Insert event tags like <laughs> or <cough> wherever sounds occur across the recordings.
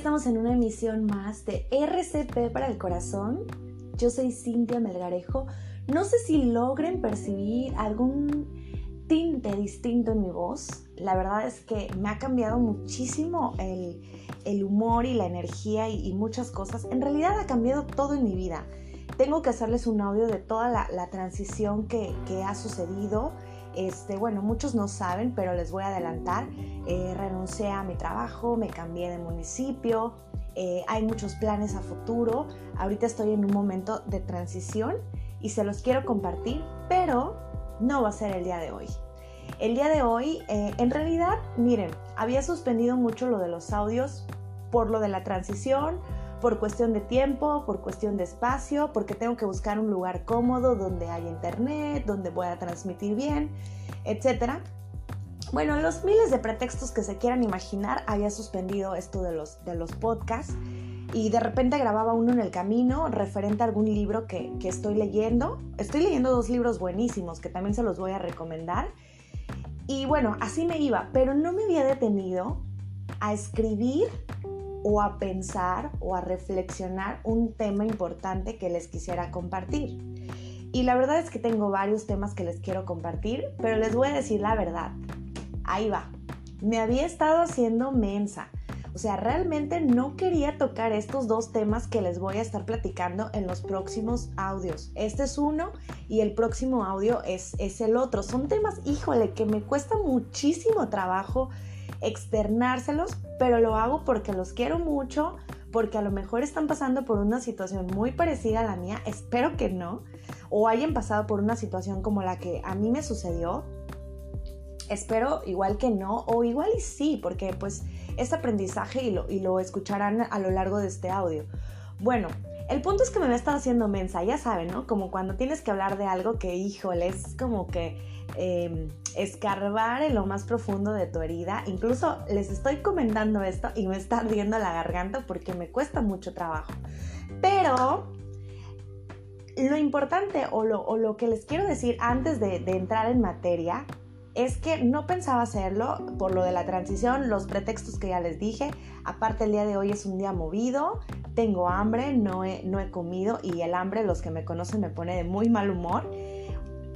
Estamos en una emisión más de RCP para el corazón. Yo soy Cintia Melgarejo. No sé si logren percibir algún tinte distinto en mi voz. La verdad es que me ha cambiado muchísimo el, humor y la energía y, muchas cosas. En realidad ha cambiado todo en mi vida. Tengo que hacerles un audio de toda la, transición que, que ha sucedido este, bueno, muchos no saben, pero les voy a adelantar. Eh, renuncié a mi trabajo, me cambié de municipio, eh, hay muchos planes a futuro. Ahorita estoy en un momento de transición y se los quiero compartir, pero no va a ser el día de hoy. El día de hoy, eh, en realidad, miren, había suspendido mucho lo de los audios por lo de la transición, por cuestión de tiempo, por cuestión de espacio, porque tengo que buscar un lugar cómodo donde haya internet, donde pueda transmitir bien, etc. Bueno, los miles de pretextos que se quieran imaginar, había suspendido esto de los, de los podcasts y de repente grababa uno en el camino referente a algún libro que, que estoy leyendo. Estoy leyendo dos libros buenísimos que también se los voy a recomendar. Y bueno, así me iba, pero no me había detenido a escribir o a pensar o a reflexionar un tema importante que les quisiera compartir. Y la verdad es que tengo varios temas que les quiero compartir, pero les voy a decir la verdad. Ahí va. Me había estado haciendo mensa. O sea, realmente no quería tocar estos dos temas que les voy a estar platicando en los próximos audios. Este es uno y el próximo audio es, es el otro. Son temas, híjole, que me cuesta muchísimo trabajo externárselos, pero lo hago porque los quiero mucho, porque a lo mejor están pasando por una situación muy parecida a la mía, espero que no, o hayan pasado por una situación como la que a mí me sucedió, espero igual que no, o igual y sí, porque pues es aprendizaje y lo, y lo escucharán a lo largo de este audio. Bueno, el punto es que me me estado haciendo mensa, ya saben, ¿no? Como cuando tienes que hablar de algo que, híjole, es como que Em, escarbar en lo más profundo de tu herida. Incluso les estoy comentando esto y me está ardiendo la garganta porque me cuesta mucho trabajo. Pero lo importante o lo, que les quiero decir antes de, entrar en materia es que no pensaba hacerlo por lo de la transición, los pretextos que ya les dije. Aparte el día de hoy es un día movido, tengo hambre, no he, no he comido y el hambre, los que me conocen, me pone de muy mal humor.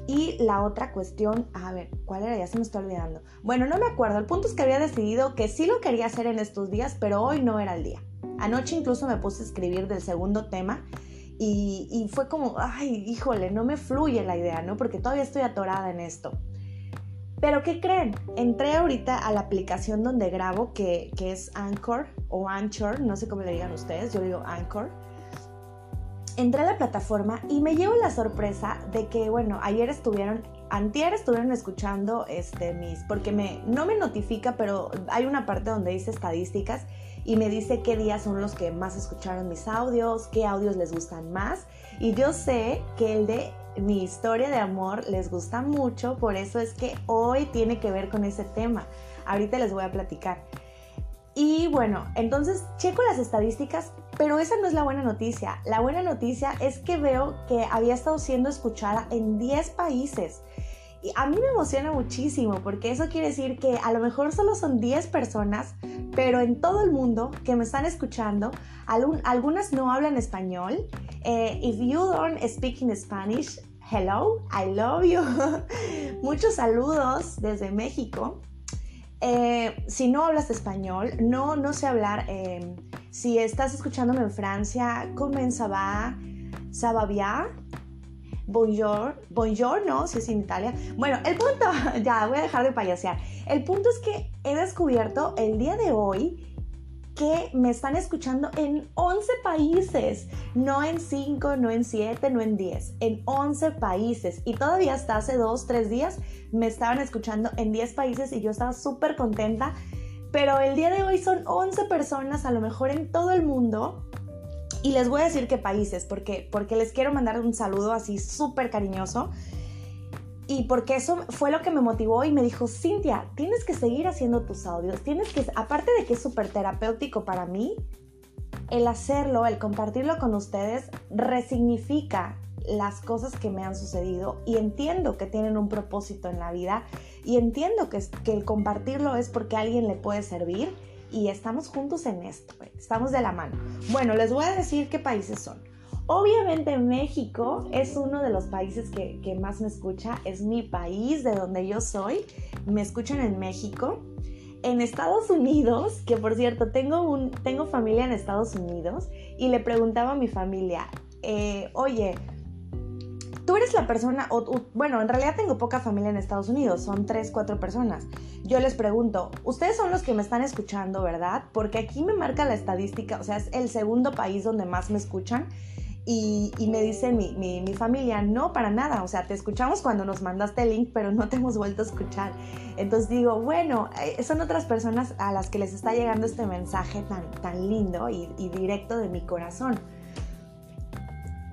Y la otra cuestión, a ver, ¿cuál era? Ya se me está olvidando. Bueno, no me acuerdo. El punto es que había decidido que sí lo quería hacer en estos días, pero hoy no era el día. Anoche incluso me puse a escribir del segundo tema y, fue como, ay, híjole, no me fluye la idea, ¿no? Porque todavía estoy atorada en esto. Pero ¿qué creen? Entré ahorita a la aplicación donde grabo, que, que es Anchor o Anchor, no sé cómo le digan ustedes, yo digo Anchor entré a la plataforma y me llevo la sorpresa de que, bueno, ayer estuvieron, antier estuvieron escuchando este, mis, porque me, no me notifica, pero hay una parte donde dice estadísticas y me dice qué días son los que más escucharon mis audios, qué audios les gustan más. Y yo sé que el de mi historia de amor les gusta mucho, por eso es que hoy tiene que ver con ese tema. Ahorita les voy a platicar. Y bueno, entonces checo las estadísticas, pero esa no es la buena noticia. La buena noticia es que veo que había estado siendo escuchada en 10 países. Y a mí me emociona muchísimo porque eso quiere decir que a lo mejor solo son 10 personas, pero en todo el mundo que me están escuchando, algunas no hablan español. Eh, if you don't speak in Spanish, hello, I love you. <laughs> Muchos saludos desde México. Eh, si no hablas español, no, no sé hablar. Eh, si estás escuchándome en Francia, va bien? Bonjour, bonjour, no, si es en Italia. Bueno, el punto, <laughs> ya voy a dejar de payasear. El punto es que he descubierto el día de hoy que me están escuchando en 11 países, no en 5, no en 7, no en 10, en 11 países. Y todavía hasta hace 2, 3 días me estaban escuchando en 10 países y yo estaba súper contenta. Pero el día de hoy son 11 personas, a lo mejor en todo el mundo. Y les voy a decir qué países, porque, porque les quiero mandar un saludo así súper cariñoso. Y porque eso fue lo que me motivó y me dijo, Cintia, tienes que seguir haciendo tus audios, tienes que, aparte de que es súper terapéutico para mí, el hacerlo, el compartirlo con ustedes, resignifica las cosas que me han sucedido y entiendo que tienen un propósito en la vida y entiendo que, el compartirlo es porque alguien le puede servir y estamos juntos en esto, estamos de la mano. Bueno, les voy a decir qué países son. Obviamente México es uno de los países que, más me escucha, es mi país de donde yo soy, me escuchan en México en Estados Unidos, que por cierto, tengo familia en Estados Unidos, y le preguntaba a mi familia, eh, oye, tú eres la persona, bueno, en realidad tengo poca familia en Estados Unidos, son tres, cuatro personas. Yo les pregunto, ustedes son los que me están escuchando, ¿verdad? Porque aquí me marca la estadística, o sea, es el segundo país donde más me escuchan. Y, me dice mi, mi, familia, no, para nada, o sea, te escuchamos cuando nos mandaste el link, pero no te hemos vuelto a escuchar. Entonces digo, bueno, eh, son otras personas a las que les está llegando este mensaje tan, tan lindo y directo de mi corazón.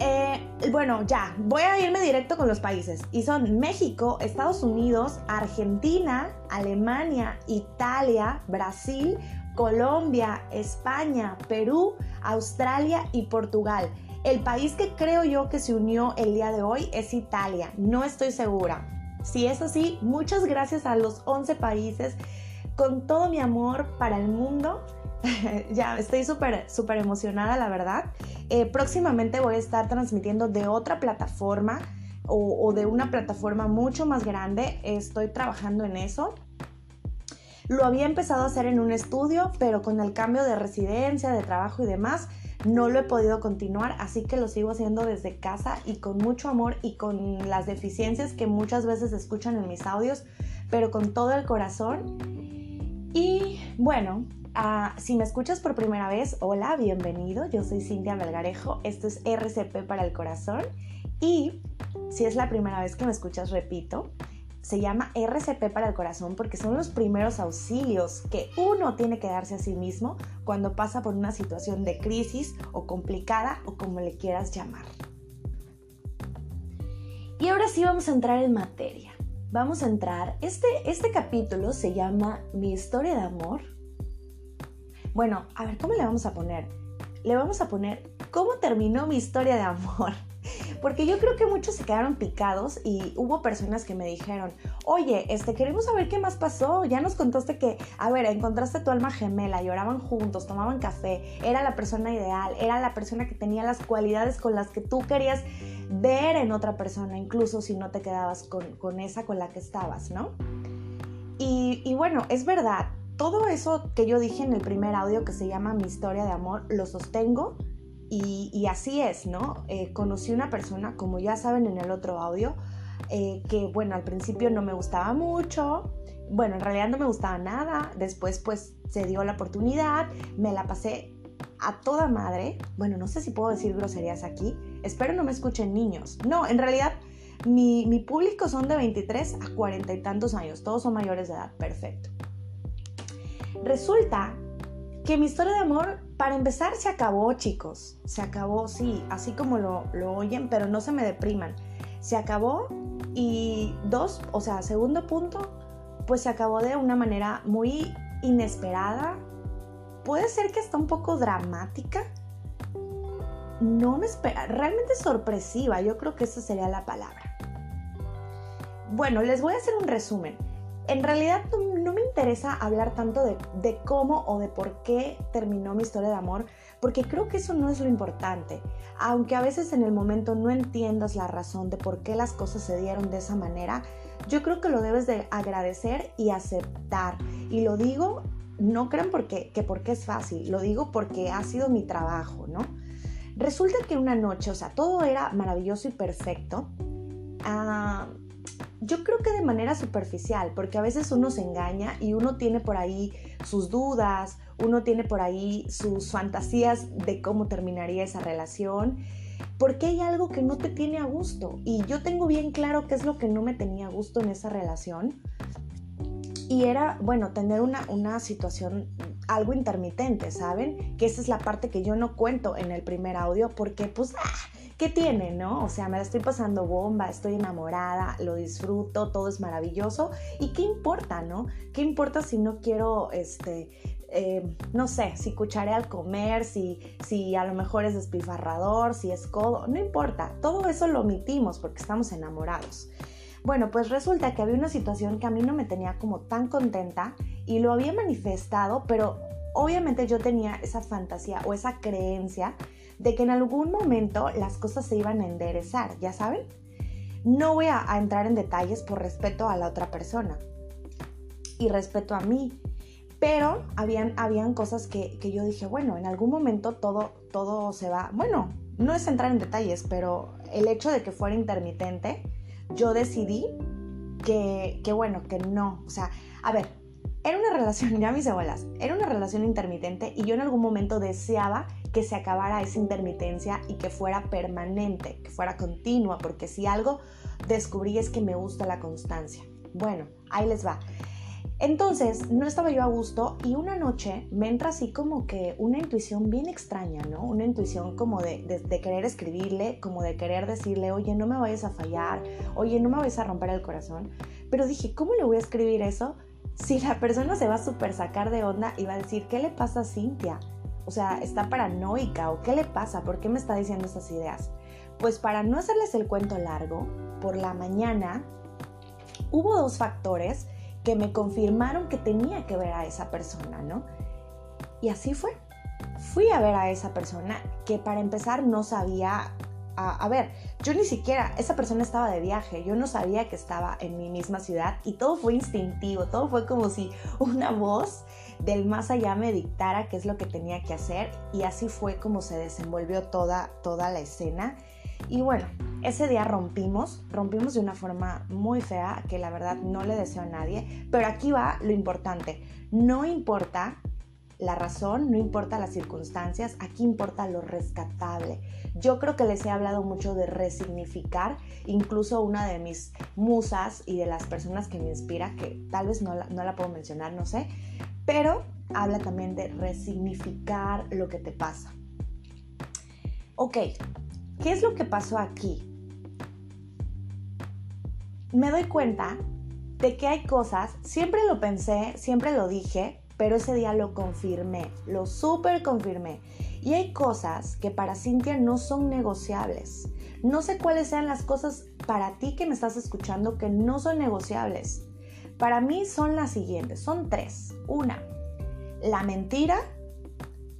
Eh, bueno, ya, voy a irme directo con los países. Y son México, Estados Unidos, Argentina, Alemania, Italia, Brasil, Colombia, España, Perú, Australia y Portugal. El país que creo yo que se unió el día de hoy es Italia. No estoy segura. Si es así, muchas gracias a los 11 países. Con todo mi amor para el mundo. <laughs> ya estoy súper, súper emocionada, la verdad. Eh, próximamente voy a estar transmitiendo de otra plataforma o, o de una plataforma mucho más grande. Estoy trabajando en eso. Lo había empezado a hacer en un estudio, pero con el cambio de residencia, de trabajo y demás, no lo he podido continuar, así que lo sigo haciendo desde casa y con mucho amor y con las deficiencias que muchas veces escuchan en mis audios, pero con todo el corazón. Y bueno, ah, si me escuchas por primera vez, hola, bienvenido, yo soy Cintia Melgarejo, esto es RCP para el corazón y si es la primera vez que me escuchas, repito, se llama RCP para el corazón porque son los primeros auxilios que uno tiene que darse a sí mismo cuando pasa por una situación de crisis o complicada o como le quieras llamar. Y ahora sí vamos a entrar en materia. Vamos a entrar, este, este capítulo se llama Mi historia de amor. Bueno, a ver, ¿cómo le vamos a poner? Le vamos a poner ¿Cómo terminó mi historia de amor? <laughs> Porque yo creo que muchos se quedaron picados y hubo personas que me dijeron, oye, este, queremos saber qué más pasó. Ya nos contaste que, a ver, encontraste tu alma gemela, lloraban juntos, tomaban café, era la persona ideal, era la persona que tenía las cualidades con las que tú querías ver en otra persona, incluso si no te quedabas con, esa con la que estabas, ¿no? Y bueno, es verdad, todo eso que yo dije en el primer audio que se llama Mi historia de amor, lo sostengo y, así es, ¿no? Eh, conocí una persona, como ya saben en el otro audio, eh, que bueno, al principio no me gustaba mucho, bueno, en realidad no me gustaba nada, después pues se dio la oportunidad, me la pasé a toda madre, bueno, no sé si puedo decir groserías aquí, espero no me escuchen niños, no, en realidad mi, mi público son de 23 a 40 y tantos años, todos son mayores de edad, perfecto. Resulta que mi historia de amor, para empezar, se acabó, chicos. Se acabó, sí, así como lo, lo oyen, pero no se me depriman. Se acabó y dos, o sea, segundo punto, pues se acabó de una manera muy inesperada. Puede ser que está un poco dramática. No me espera, realmente sorpresiva, yo creo que esa sería la palabra. Bueno, les voy a hacer un resumen en realidad interesa hablar tanto de, cómo o de por qué terminó mi historia de amor, porque creo que eso no es lo importante. Aunque a veces en el momento no entiendas la razón de por qué las cosas se dieron de esa manera, yo creo que lo debes de agradecer y aceptar. Y lo digo, no crean porque, que porque es fácil, lo digo porque ha sido mi trabajo, ¿no? Resulta que una noche, o sea, todo era maravilloso y perfecto. Ah, yo creo que de manera superficial, porque a veces uno se engaña y uno tiene por ahí sus dudas, uno tiene por ahí sus fantasías de cómo terminaría esa relación, porque hay algo que no te tiene a gusto. Y yo tengo bien claro qué es lo que no me tenía a gusto en esa relación. Y era, bueno, tener una, una situación algo intermitente, ¿saben? Que esa es la parte que yo no cuento en el primer audio porque pues... ¡ah! ¿Qué tiene, no? O sea, me la estoy pasando bomba, estoy enamorada, lo disfruto, todo es maravilloso. ¿Y qué importa, no? ¿Qué importa si no quiero, este, eh, no sé, si cucharé al comer, si, si a lo mejor es despilfarrador, si es codo, no importa. Todo eso lo omitimos porque estamos enamorados. Bueno, pues resulta que había una situación que a mí no me tenía como tan contenta y lo había manifestado, pero obviamente yo tenía esa fantasía o esa creencia de que en algún momento las cosas se iban a enderezar, ¿ya saben? No voy a, entrar en detalles por respeto a la otra persona y respeto a mí, pero habían, habían cosas que, que, yo dije, bueno, en algún momento todo, todo se va, bueno, no es entrar en detalles, pero el hecho de que fuera intermitente, yo decidí que, que bueno, que no, o sea, a ver, era una relación, <laughs> ya mis abuelas, era una relación intermitente y yo en algún momento deseaba que se acabara esa intermitencia y que fuera permanente, que fuera continua, porque si algo descubrí es que me gusta la constancia. Bueno, ahí les va. Entonces, no estaba yo a gusto y una noche me entra así como que una intuición bien extraña, ¿no? Una intuición como de, de, querer escribirle, como de querer decirle, oye, no me vayas a fallar, oye, no me vayas a romper el corazón. Pero dije, ¿cómo le voy a escribir eso si la persona se va a super sacar de onda y va a decir, ¿qué le pasa a Cintia? O sea, ¿está paranoica o qué le pasa? ¿Por qué me está diciendo esas ideas? Pues para no hacerles el cuento largo, por la mañana hubo dos factores que me confirmaron que tenía que ver a esa persona, ¿no? Y así fue. Fui a ver a esa persona que para empezar no sabía a, ver, yo ni siquiera, esa persona estaba de viaje, yo no sabía que estaba en mi misma ciudad y todo fue instintivo, todo fue como si <laughs> una voz del más allá me dictara qué es lo que tenía que hacer y así fue como se desenvolvió toda, toda la escena. Y bueno, ese día rompimos, rompimos de una forma muy fea que la verdad no le deseo a nadie, pero aquí va lo importante, no importa la razón, no importa las circunstancias, aquí importa lo rescatable. Yo creo que les he hablado mucho de resignificar, incluso una de mis musas y de las personas que me inspira, que tal vez no la, no la puedo mencionar, no sé, pero habla también de resignificar lo que te pasa. Ok, ¿qué es lo que pasó aquí? Me doy cuenta de que hay cosas, siempre lo pensé, siempre lo dije, pero ese día lo confirmé, lo súper confirmé. Y hay cosas que para Cintia no son negociables. No sé cuáles sean las cosas para ti que me estás escuchando que no son negociables. Para mí son las siguientes, son tres. Una, la mentira.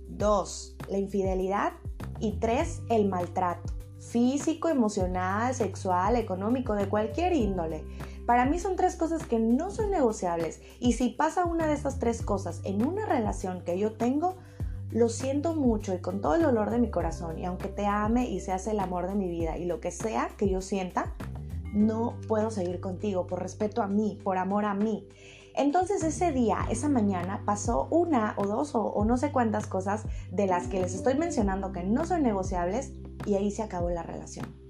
Dos, la infidelidad. Y tres, el maltrato. Físico, emocional, sexual, económico, de cualquier índole. Para mí son tres cosas que no son negociables y si pasa una de estas tres cosas en una relación que yo tengo, lo siento mucho y con todo el dolor de mi corazón y aunque te ame y seas el amor de mi vida y lo que sea que yo sienta, no puedo seguir contigo por respeto a mí, por amor a mí. Entonces ese día, esa mañana, pasó una o dos o, no sé cuántas cosas de las que les estoy mencionando que no son negociables y ahí se acabó la relación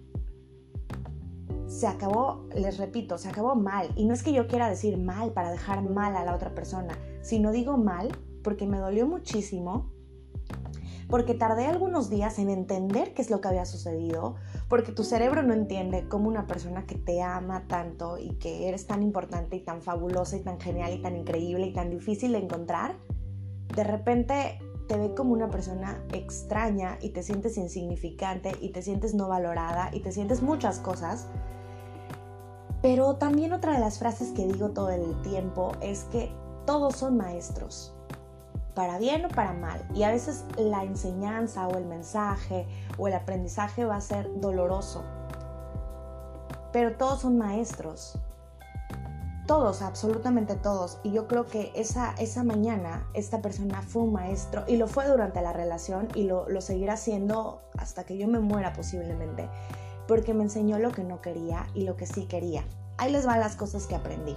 se acabó, les repito, se acabó mal. Y no es que yo quiera decir mal para dejar mal a la otra persona, sino digo mal porque me dolió muchísimo, porque tardé algunos días en entender qué es lo que había sucedido, porque tu cerebro no entiende cómo una persona que te ama tanto y que eres tan importante y tan fabulosa y tan genial y tan increíble y tan difícil de encontrar, de repente te ve como una persona extraña y te sientes insignificante y te sientes no valorada y te sientes muchas cosas pero también otra de las frases que digo todo el tiempo es que todos son maestros, para bien o para mal. Y a veces la enseñanza o el mensaje o el aprendizaje va a ser doloroso. Pero todos son maestros. Todos, absolutamente todos. Y yo creo que esa, esa mañana esta persona fue un maestro y lo fue durante la relación y lo, lo seguirá siendo hasta que yo me muera posiblemente porque me enseñó lo que no quería y lo que sí quería. Ahí les van las cosas que aprendí.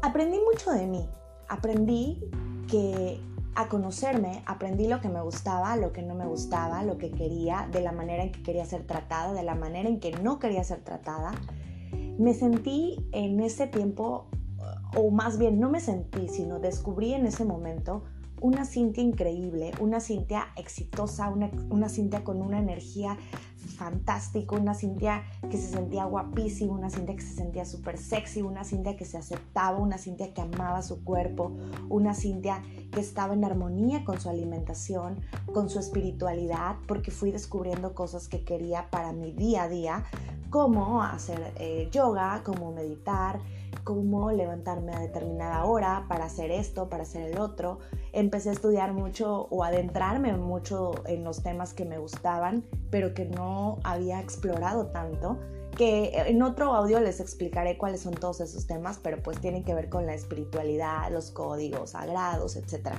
Aprendí mucho de mí. Aprendí que a conocerme, aprendí lo que me gustaba, lo que no me gustaba, lo que quería, de la manera en que quería ser tratada, de la manera en que no quería ser tratada. Me sentí en ese tiempo, o más bien no me sentí, sino descubrí en ese momento una Cintia increíble, una Cintia exitosa, una, una Cintia con una energía fantástico, una Cintia que se sentía guapísima, una Cintia que se sentía súper sexy, una Cintia que se aceptaba, una Cintia que amaba su cuerpo, una Cintia que estaba en armonía con su alimentación, con su espiritualidad, porque fui descubriendo cosas que quería para mi día a día, como hacer eh, yoga, como meditar, cómo levantarme a determinada hora para hacer esto, para hacer el otro. Empecé a estudiar mucho o adentrarme mucho en los temas que me gustaban, pero que no había explorado tanto. Que en otro audio les explicaré cuáles son todos esos temas, pero pues tienen que ver con la espiritualidad, los códigos sagrados, etc.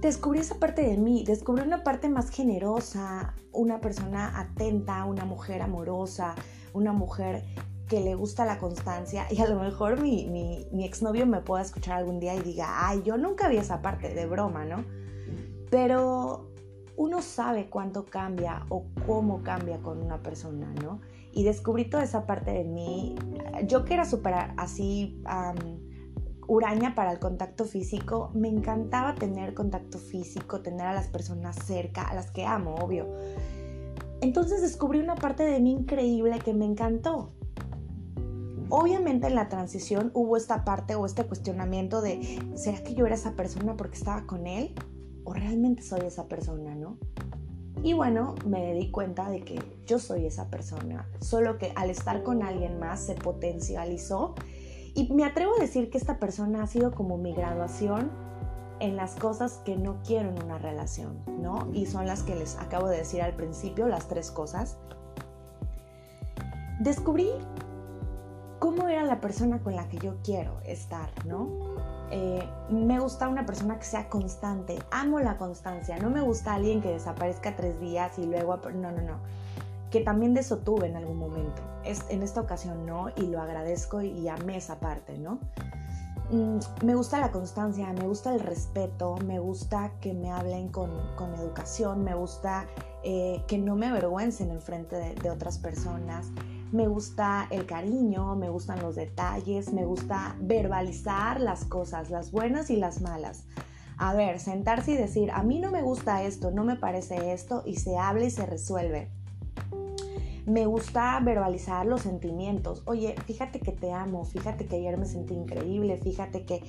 Descubrí esa parte de mí, descubrí una parte más generosa, una persona atenta, una mujer amorosa, una mujer que le gusta la constancia y a lo mejor mi, mi, exnovio me pueda escuchar algún día y diga, ay, yo nunca vi esa parte de broma, ¿no? Pero uno sabe cuánto cambia o cómo cambia con una persona, ¿no? Y descubrí toda esa parte de mí. Yo que era súper así uraña para el contacto físico, me encantaba tener contacto físico, tener a las personas cerca, a las que amo, obvio. Entonces descubrí una parte de mí increíble que me encantó. Obviamente en la transición hubo esta parte o este cuestionamiento de, ¿será que yo era esa persona porque estaba con él? ¿O realmente soy esa persona, no? Y bueno, me di cuenta de que yo soy esa persona, solo que al estar con alguien más se potencializó y me atrevo a decir que esta persona ha sido como mi graduación en las cosas que no quiero en una relación, ¿no? Y son las que les acabo de decir al principio, las tres cosas. Descubrí cómo era la persona con la que yo quiero estar, ¿no? Eh, me gusta una persona que sea constante, amo la constancia, no me gusta alguien que desaparezca tres días y luego, no, no, no, que también de eso tuve en algún momento, es, en esta ocasión no, y lo agradezco y, amé esa parte, ¿no? Mm, me gusta la constancia, me gusta el respeto, me gusta que me hablen con, educación, me gusta eh, que no me avergüencen en frente de, de otras personas, me gusta el cariño, me gustan los detalles, me gusta verbalizar las cosas, las buenas y las malas. A ver, sentarse y decir, a mí no me gusta esto, no me parece esto, y se habla y se resuelve. Me gusta verbalizar los sentimientos. Oye, fíjate que te amo, fíjate que ayer me sentí increíble, fíjate que,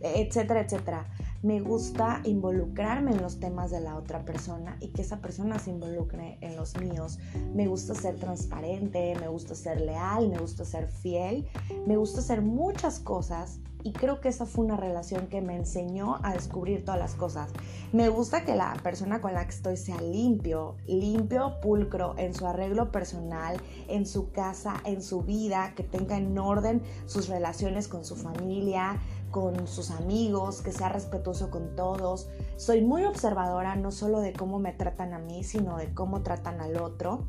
etcétera, etcétera. Me gusta involucrarme en los temas de la otra persona y que esa persona se involucre en los míos. Me gusta ser transparente, me gusta ser leal, me gusta ser fiel, me gusta hacer muchas cosas y creo que esa fue una relación que me enseñó a descubrir todas las cosas. Me gusta que la persona con la que estoy sea limpio, limpio, pulcro en su arreglo personal, en su casa, en su vida, que tenga en orden sus relaciones con su familia, con sus amigos, que sea respetuoso con todos. Soy muy observadora no solo de cómo me tratan a mí, sino de cómo tratan al otro.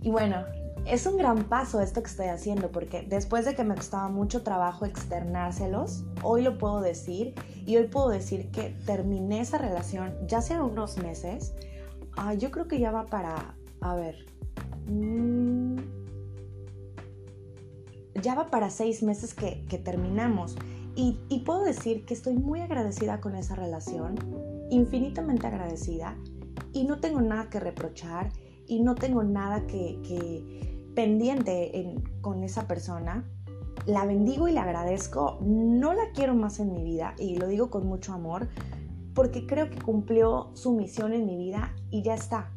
y bueno, es un gran paso esto que estoy haciendo porque después de que me costaba mucho trabajo externárselos, hoy lo puedo decir y hoy puedo decir que terminé esa relación ya hace unos meses. Ah, yo creo que ya va para, a ver, mm, ya va para seis meses que, terminamos y, y puedo decir que estoy muy agradecida con esa relación, infinitamente agradecida y no tengo nada que reprochar y no tengo nada que, pendiente con esa persona, la bendigo y la agradezco, no la quiero más en mi vida y lo digo con mucho amor porque creo que cumplió su misión en mi vida y ya está.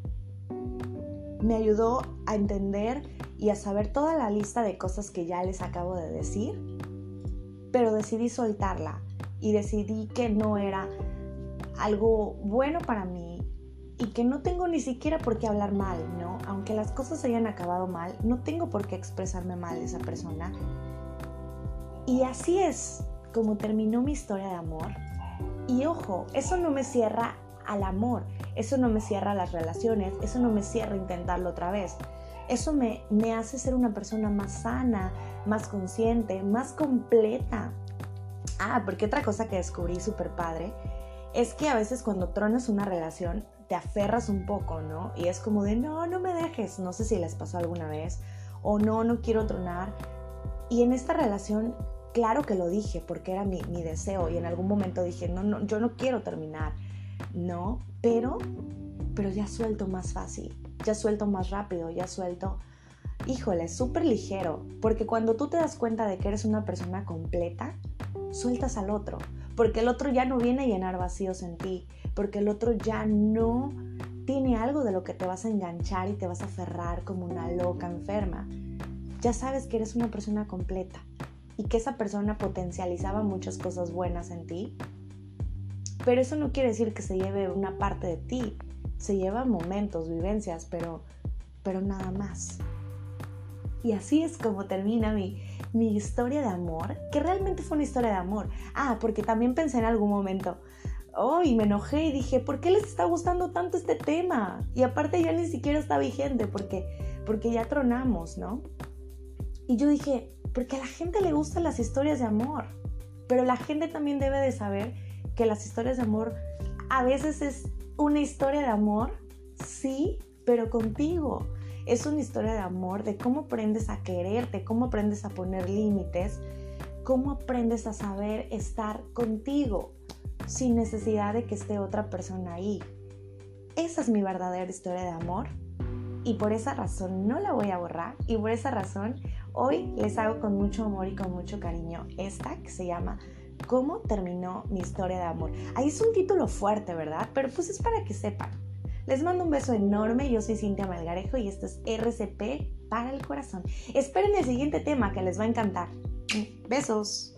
Me ayudó a entender y a saber toda la lista de cosas que ya les acabo de decir, pero decidí soltarla y decidí que no era algo bueno para mí y que no tengo ni siquiera por qué hablar mal, ¿no? Aunque las cosas hayan acabado mal, no tengo por qué expresarme mal de esa persona. Y así es como terminó mi historia de amor. Y ojo, eso no me cierra al amor, eso no me cierra a las relaciones, eso no me cierra intentarlo otra vez. Eso me, me hace ser una persona más sana, más consciente, más completa. Ah, porque otra cosa que descubrí súper padre es que a veces cuando tronas una relación te aferras un poco, ¿no? Y es como de, no, no me dejes, no sé si les pasó alguna vez, o no, no quiero tronar. Y en esta relación, claro que lo dije, porque era mi, mi deseo, y en algún momento dije, no, no, yo no quiero terminar, ¿no? Pero, pero ya suelto más fácil, ya suelto más rápido, ya suelto híjole, súper ligero, porque cuando tú te das cuenta de que eres una persona completa, sueltas al otro, porque el otro ya no viene a llenar vacíos en ti, porque el otro ya no tiene algo de lo que te vas a enganchar y te vas a aferrar como una loca enferma. Ya sabes que eres una persona completa y que esa persona potencializaba muchas cosas buenas en ti, pero eso no quiere decir que se lleve una parte de ti, se lleva momentos, vivencias, pero, pero nada más. Y así es como termina mi, mi historia de amor, que realmente fue una historia de amor. Ah, porque también pensé en algún momento, oh, y me enojé y dije, ¿por qué les está gustando tanto este tema? Y aparte ya ni siquiera está vigente porque, porque ya tronamos, ¿no? Y yo dije, porque a la gente le gustan las historias de amor, pero la gente también debe de saber que las historias de amor a veces es una historia de amor, sí, pero contigo. Es una historia de amor, de cómo aprendes a quererte, cómo aprendes a poner límites, cómo aprendes a saber estar contigo sin necesidad de que esté otra persona ahí. Esa es mi verdadera historia de amor y por esa razón no la voy a borrar y por esa razón hoy les hago con mucho amor y con mucho cariño esta que se llama ¿Cómo terminó mi historia de amor? Ahí es un título fuerte, ¿verdad? Pero pues es para que sepan. Les mando un beso enorme, yo soy Cintia Melgarejo y esto es RCP para el corazón. Esperen el siguiente tema que les va a encantar. Besos.